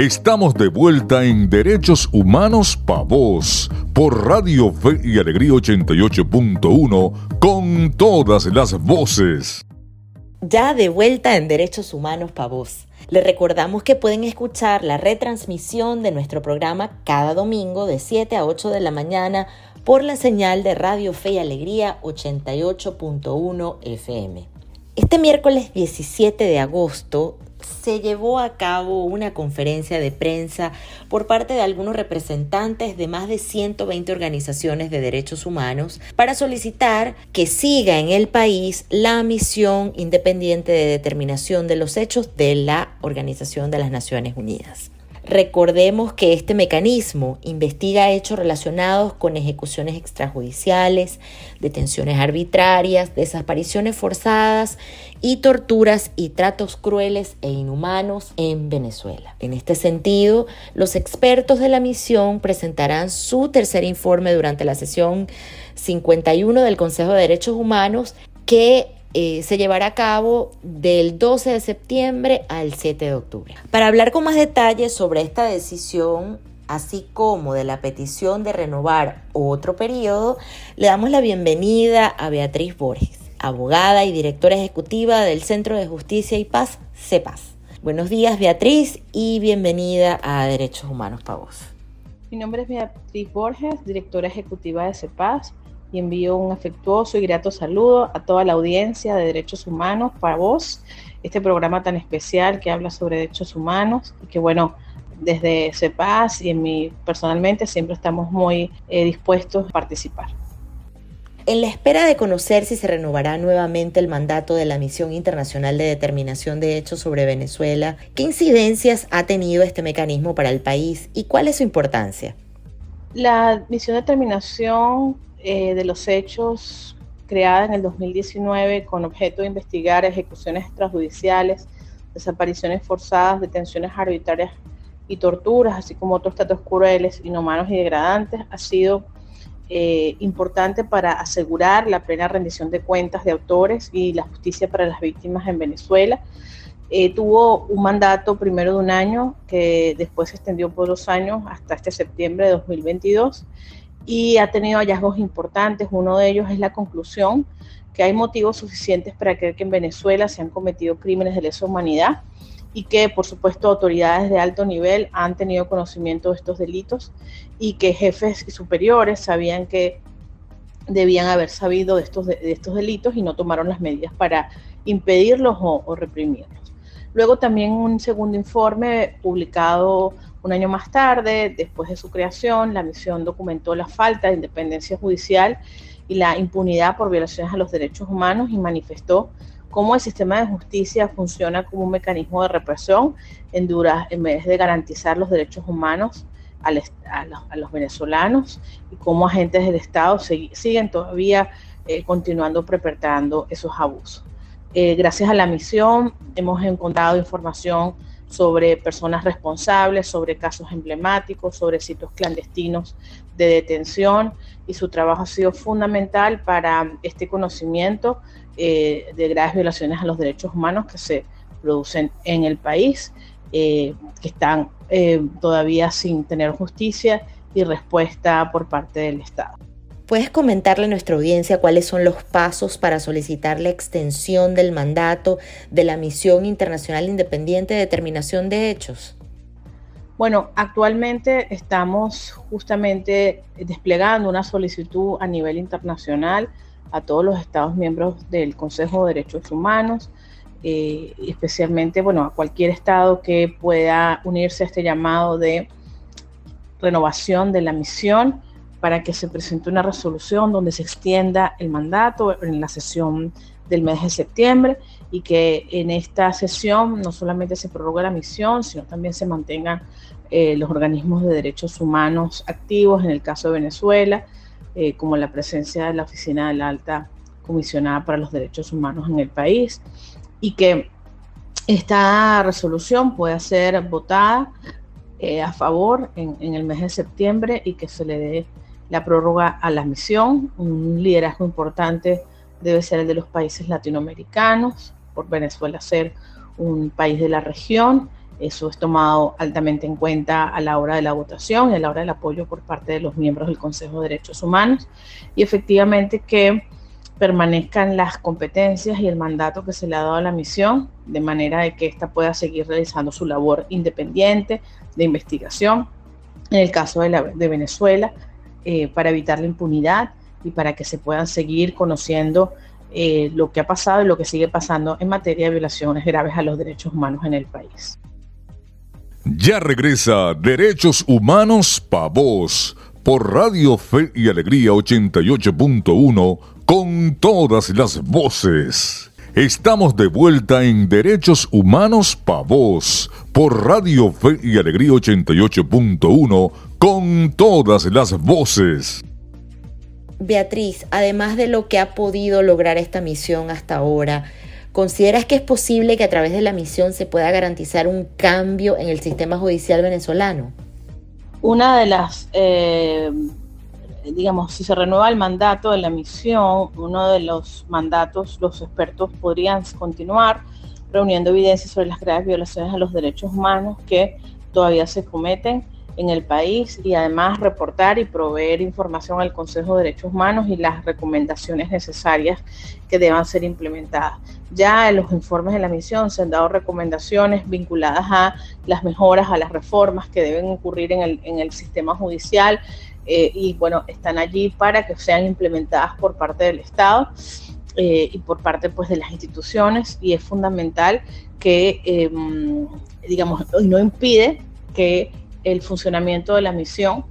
Estamos de vuelta en Derechos Humanos Pa' Vos por Radio Fe y Alegría 88.1 con todas las voces. Ya de vuelta en Derechos Humanos Pa' Vos. Les recordamos que pueden escuchar la retransmisión de nuestro programa cada domingo de 7 a 8 de la mañana por la señal de Radio Fe y Alegría 88.1 FM. Este miércoles 17 de agosto se llevó a cabo una conferencia de prensa por parte de algunos representantes de más de 120 organizaciones de derechos humanos para solicitar que siga en el país la misión independiente de determinación de los hechos de la Organización de las Naciones Unidas. Recordemos que este mecanismo investiga hechos relacionados con ejecuciones extrajudiciales, detenciones arbitrarias, desapariciones forzadas y torturas y tratos crueles e inhumanos en Venezuela. En este sentido, los expertos de la misión presentarán su tercer informe durante la sesión 51 del Consejo de Derechos Humanos que eh, se llevará a cabo del 12 de septiembre al 7 de octubre. Para hablar con más detalles sobre esta decisión, así como de la petición de renovar otro periodo, le damos la bienvenida a Beatriz Borges, abogada y directora ejecutiva del Centro de Justicia y Paz, CEPAS. Buenos días, Beatriz, y bienvenida a Derechos Humanos para vos. Mi nombre es Beatriz Borges, directora ejecutiva de CEPAS y envío un afectuoso y grato saludo a toda la audiencia de Derechos Humanos para vos, este programa tan especial que habla sobre derechos humanos y que bueno, desde CEPAS y en mí personalmente siempre estamos muy eh, dispuestos a participar. En la espera de conocer si se renovará nuevamente el mandato de la Misión Internacional de Determinación de Hechos sobre Venezuela, ¿qué incidencias ha tenido este mecanismo para el país y cuál es su importancia? La misión de determinación eh, de los hechos creada en el 2019 con objeto de investigar ejecuciones extrajudiciales, desapariciones forzadas, detenciones arbitrarias y torturas, así como otros tratos crueles, inhumanos y degradantes, ha sido eh, importante para asegurar la plena rendición de cuentas de autores y la justicia para las víctimas en Venezuela. Eh, tuvo un mandato primero de un año que después se extendió por dos años hasta este septiembre de 2022 y ha tenido hallazgos importantes. Uno de ellos es la conclusión que hay motivos suficientes para creer que en Venezuela se han cometido crímenes de lesa humanidad y que, por supuesto, autoridades de alto nivel han tenido conocimiento de estos delitos y que jefes superiores sabían que debían haber sabido de estos, de, estos delitos y no tomaron las medidas para impedirlos o reprimirlos. Luego también un segundo informe publicado un año más tarde, después de su creación, la misión documentó la falta de independencia judicial y la impunidad por violaciones a los derechos humanos y manifestó cómo el sistema de justicia funciona como un mecanismo de represión en, dura, en vez de garantizar los derechos humanos a, los, venezolanos y cómo agentes del Estado siguen todavía eh, continuando perpetrando esos abusos. Eh, gracias a la misión hemos encontrado información sobre personas responsables, sobre casos emblemáticos, sobre sitios clandestinos de detención y su trabajo ha sido fundamental para este conocimiento eh, de graves violaciones a los derechos humanos que se producen en el país, eh, que están todavía sin tener justicia y respuesta por parte del Estado. ¿Puedes comentarle a nuestra audiencia cuáles son los pasos para solicitar la extensión del mandato de la Misión Internacional Independiente de Determinación de Hechos? Bueno, actualmente estamos justamente desplegando una solicitud a nivel internacional a todos los Estados miembros del Consejo de Derechos Humanos, eh, especialmente bueno, a cualquier Estado que pueda unirse a este llamado de renovación de la misión para que se presente una resolución donde se extienda el mandato en la sesión del mes de septiembre y que en esta sesión no solamente se prorrogue la misión, sino también se mantengan eh, los organismos de derechos humanos activos, en el caso de Venezuela, eh, como la presencia de la Oficina de la Alta Comisionada para los Derechos Humanos en el país, y que esta resolución pueda ser votada eh, a favor en, en, el mes de septiembre y que se le dé la prórroga a la misión. Un liderazgo importante debe ser el de los países latinoamericanos, por Venezuela ser un país de la región Eso es tomado altamente en cuenta a la hora de la votación y a la hora del apoyo por parte de los miembros del Consejo de Derechos Humanos. Y efectivamente que permanezcan las competencias y el mandato que se le ha dado a la misión, de manera de que ésta pueda seguir realizando su labor independiente de investigación, en el caso de, de Venezuela, eh, para evitar la impunidad y para que se puedan seguir conociendo eh, lo que ha pasado y lo que sigue pasando en materia de violaciones graves a los derechos humanos en el país. Ya regresa Derechos Humanos Pa' Vos por Radio Fe y Alegría 88.1 con todas las voces. Estamos de vuelta en Derechos Humanos Pa' Vos por Radio Fe y Alegría 88.1 con todas las voces. Beatriz, además de lo que ha podido lograr esta misión hasta ahora, ¿consideras que es posible que a través de la misión se pueda garantizar un cambio en el sistema judicial venezolano? Una de las, eh, digamos, si se renueva el mandato de la misión, uno de los mandatos, los expertos podrían continuar reuniendo evidencia sobre las graves violaciones a los derechos humanos que todavía se cometen en el país y además reportar y proveer información al Consejo de Derechos Humanos y las recomendaciones necesarias que deban ser implementadas. Ya en los informes de la misión se han dado recomendaciones vinculadas a las mejoras, a las reformas que deben ocurrir en el, en el sistema judicial eh, y bueno, están allí para que sean implementadas por parte del Estado. Eh, y por parte pues de las instituciones y es fundamental que em, digamos no impide que el funcionamiento de la misión,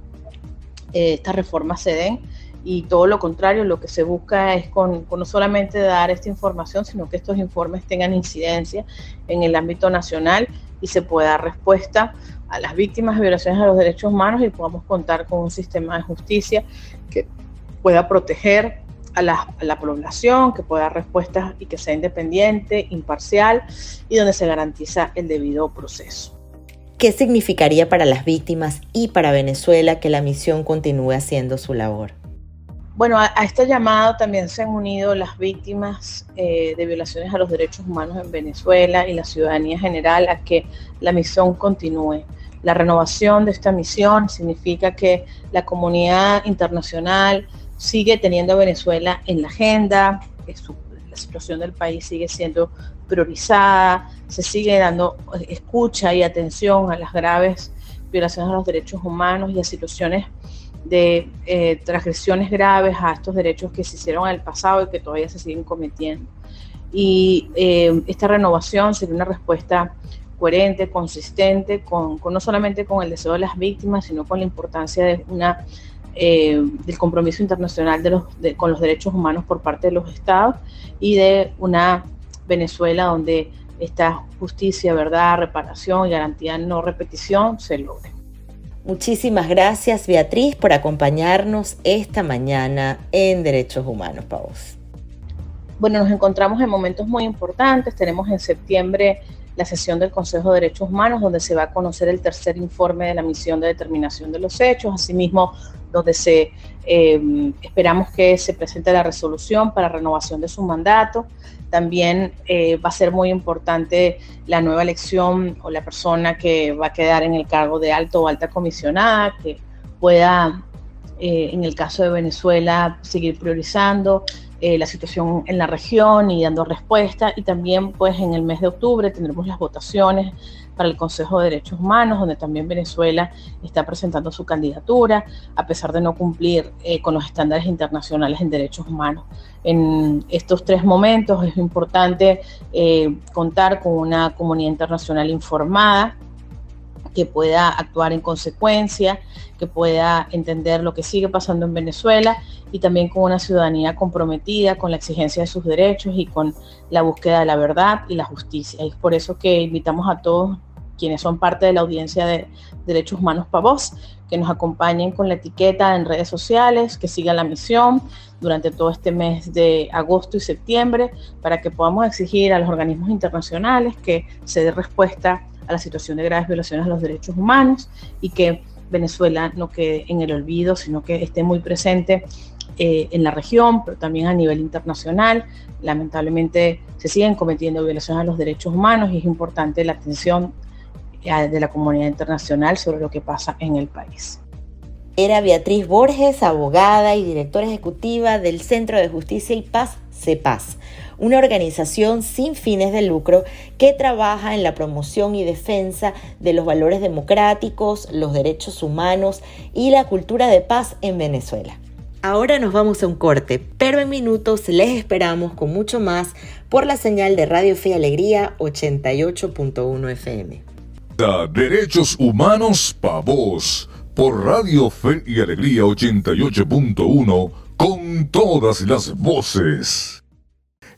eh, estas reformas se den y todo lo contrario, lo que se busca es con, no solamente dar esta información, sino que estos informes tengan incidencia en el ámbito nacional y se pueda dar respuesta a las víctimas de violaciones a los derechos humanos y podamos contar con un sistema de justicia que pueda proteger a a la, población, que pueda dar respuestas y que sea independiente, imparcial y donde se garantiza el debido proceso. ¿Qué significaría para las víctimas y para Venezuela que la misión continúe haciendo su labor? Bueno, a, este llamado también se han unido las víctimas eh, de violaciones a los derechos humanos en Venezuela y la ciudadanía general a que la misión continúe. La renovación de esta misión significa que la comunidad internacional sigue teniendo a Venezuela en la agenda, que la situación del país sigue siendo priorizada, se sigue dando escucha y atención a las graves violaciones a los derechos humanos y a situaciones de eh, transgresiones graves a estos derechos que se hicieron en el pasado y que todavía se siguen cometiendo. Y eh, esta renovación sería una respuesta coherente, consistente, con, no solamente con el deseo de las víctimas, sino con la importancia de una, eh, del compromiso internacional de los, con los derechos humanos por parte de los estados y de una Venezuela donde esta justicia, verdad, reparación y garantía no repetición se logre. Muchísimas gracias Beatriz por acompañarnos esta mañana en Derechos Humanos Pavos. Bueno, nos encontramos en momentos muy importantes. Tenemos en septiembre la sesión del Consejo de Derechos Humanos, donde se va a conocer el tercer informe de la misión de determinación de los hechos, asimismo donde se eh, esperamos que se presente la resolución para renovación de su mandato. También eh, va a ser muy importante la nueva elección o la persona que va a quedar en el cargo de alto o alta comisionada, que pueda, eh, en el caso de Venezuela, seguir priorizando eh, la situación en la región y dando respuesta. Y también, pues, en el mes de octubre tendremos las votaciones para el Consejo de Derechos Humanos, donde también Venezuela está presentando su candidatura, a pesar de no cumplir eh, con los estándares internacionales en derechos humanos. En estos tres momentos es importante eh, contar con una comunidad internacional informada que pueda actuar en consecuencia, que pueda entender lo que sigue pasando en Venezuela y también con una ciudadanía comprometida con la exigencia de sus derechos y con la búsqueda de la verdad y la justicia. Y es por eso que invitamos a todos quienes son parte de la audiencia de Derechos Humanos Pavos, que nos acompañen con la etiqueta en redes sociales, que sigan la misión durante todo este mes de agosto y septiembre, para que podamos exigir a los organismos internacionales que se dé respuesta a la situación de graves violaciones a los derechos humanos y que Venezuela no quede en el olvido, sino que esté muy presente eh, en la región, pero también a nivel internacional. Lamentablemente se siguen cometiendo violaciones a los derechos humanos y es importante la atención de la comunidad internacional sobre lo que pasa en el país. Era Beatriz Borges, abogada y directora ejecutiva del Centro de Justicia y Paz, CEPAS, una organización sin fines de lucro que trabaja en la promoción y defensa de los valores democráticos, los derechos humanos y la cultura de paz en Venezuela. Ahora nos vamos a un corte, pero en minutos les esperamos con mucho más por la señal de Radio Fe y Alegría 88.1 FM. Derechos Humanos para vos por Radio Fe y Alegría 88.1 con todas las voces.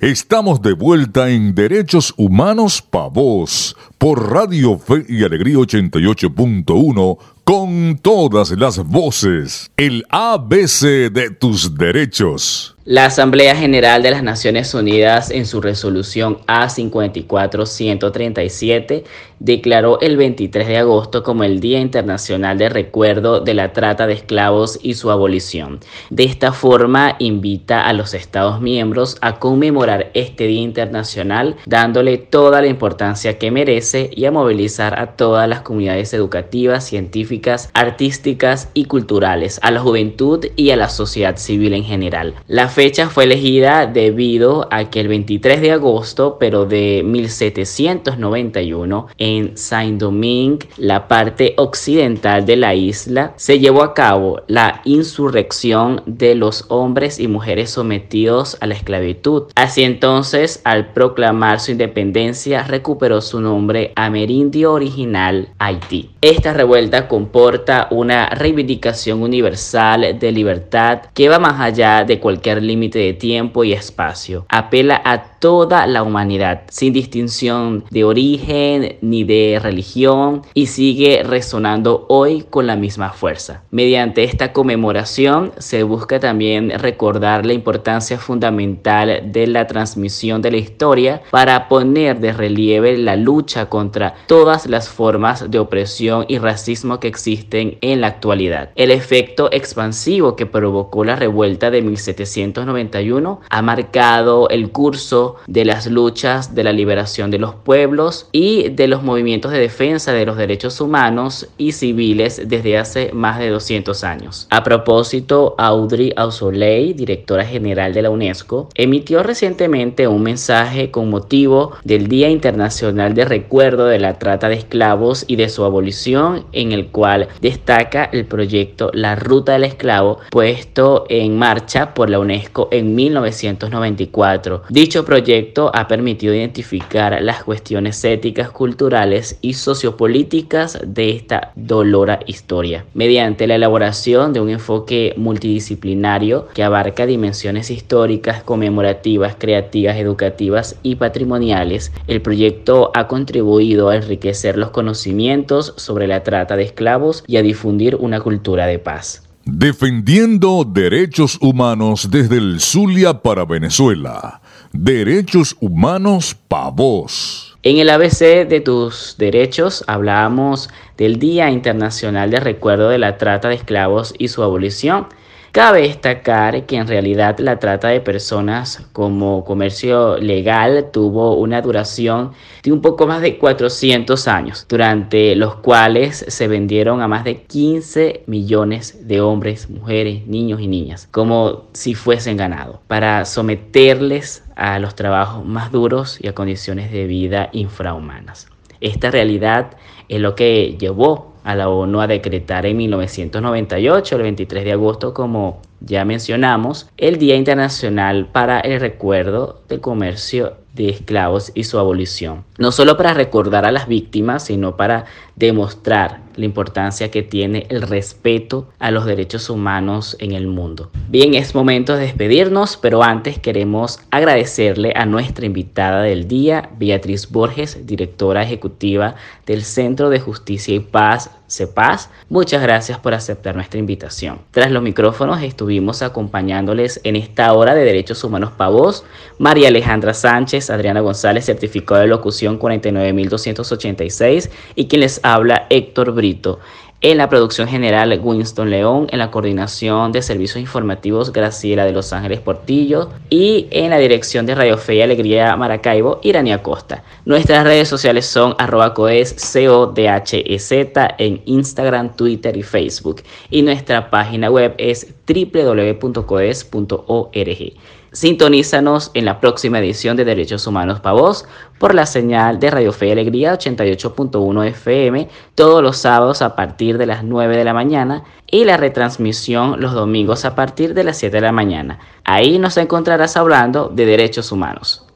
Estamos de vuelta en Derechos Humanos para vos por Radio Fe y Alegría 88.1 con todas las voces. El ABC de tus derechos. La Asamblea General de las Naciones Unidas en su resolución A54-137 declaró el 23 de agosto como el Día Internacional de Recuerdo de la Trata de Esclavos y su abolición. De esta forma invita a los Estados miembros a conmemorar este Día Internacional dándole toda la importancia que merece y a movilizar a todas las comunidades educativas, científicas, artísticas y culturales, a la juventud y a la sociedad civil en general. Fecha fue elegida debido a que el 23 de agosto, pero de 1791, en Saint-Domingue, la parte occidental de la isla, se llevó a cabo la insurrección de los hombres y mujeres sometidos a la esclavitud. Así entonces, al proclamar su independencia, recuperó su nombre amerindio original Haití. Esta revuelta comporta una reivindicación universal de libertad que va más allá de cualquier límite de tiempo y espacio. Apela a toda la humanidad, sin distinción de origen ni de religión, y sigue resonando hoy con la misma fuerza. Mediante esta conmemoración se busca también recordar la importancia fundamental de la transmisión de la historia para poner de relieve la lucha contra todas las formas de opresión y racismo que existen en la actualidad. El efecto expansivo que provocó la revuelta de 1791 ha marcado el curso de las luchas de la liberación de los pueblos y de los movimientos de defensa de los derechos humanos y civiles desde hace más de 200 años. A propósito, Audrey Ausoley, directora general de la UNESCO, emitió recientemente un mensaje con motivo del Día Internacional de Recuerdo de la Trata de Esclavos y de su abolición, en el cual destaca el proyecto La Ruta del Esclavo, puesto en marcha por la UNESCO en 1994. Dicho proyecto proyecto ha permitido identificar las cuestiones éticas, culturales y sociopolíticas de esta dolora historia, mediante la elaboración de un enfoque multidisciplinario que abarca dimensiones históricas, conmemorativas, creativas, educativas y patrimoniales. El proyecto ha contribuido a enriquecer los conocimientos sobre la trata de esclavos y a difundir una cultura de paz. Defendiendo derechos humanos desde el Zulia para Venezuela. Derechos humanos para vos. En el ABC de tus derechos hablábamos del Día Internacional de Recuerdo de la Trata de Esclavos y su abolición Cabe destacar que en realidad la trata de personas como comercio legal tuvo una duración de un poco más de 400 años, durante los cuales se vendieron a más de 15 millones de hombres, mujeres, niños y niñas, como si fuesen ganado, para someterles a los trabajos más duros y a condiciones de vida infrahumanas. Esta realidad es lo que llevó a la ONU a decretar en 1998, el 23 de agosto, como ya mencionamos, el Día Internacional para el Recuerdo del Comercio de Esclavos y su abolición. No solo para recordar a las víctimas, sino para demostrar la importancia que tiene el respeto a los derechos humanos en el mundo. Bien, es momento de despedirnos, pero antes queremos agradecerle a nuestra invitada del día, Beatriz Borges, directora ejecutiva del Centro de Justicia y Paz CEPAS. Muchas gracias por aceptar nuestra invitación. Tras los micrófonos estuvimos acompañándoles en esta hora de Derechos Humanos Pavos, María Alejandra Sánchez, Adriana González, certificado de locución 49286 y quien les habla Héctor En la producción general, Winston León. En la coordinación de servicios informativos, Graciela de Los Ángeles Portillo. Y en la dirección de Radio Fe y Alegría Maracaibo, Irania Costa. Nuestras redes sociales son arroba coes, C-O-D-H-E-Z, en Instagram, Twitter y Facebook. Y nuestra página web es www.coes.org. Sintonízanos en la próxima edición de Derechos Humanos para Vos por la señal de Radio Fe y Alegría 88.1 FM todos los sábados a partir de las 9 de la mañana y la retransmisión los domingos a partir de las 7 de la mañana. Ahí nos encontrarás hablando de derechos humanos.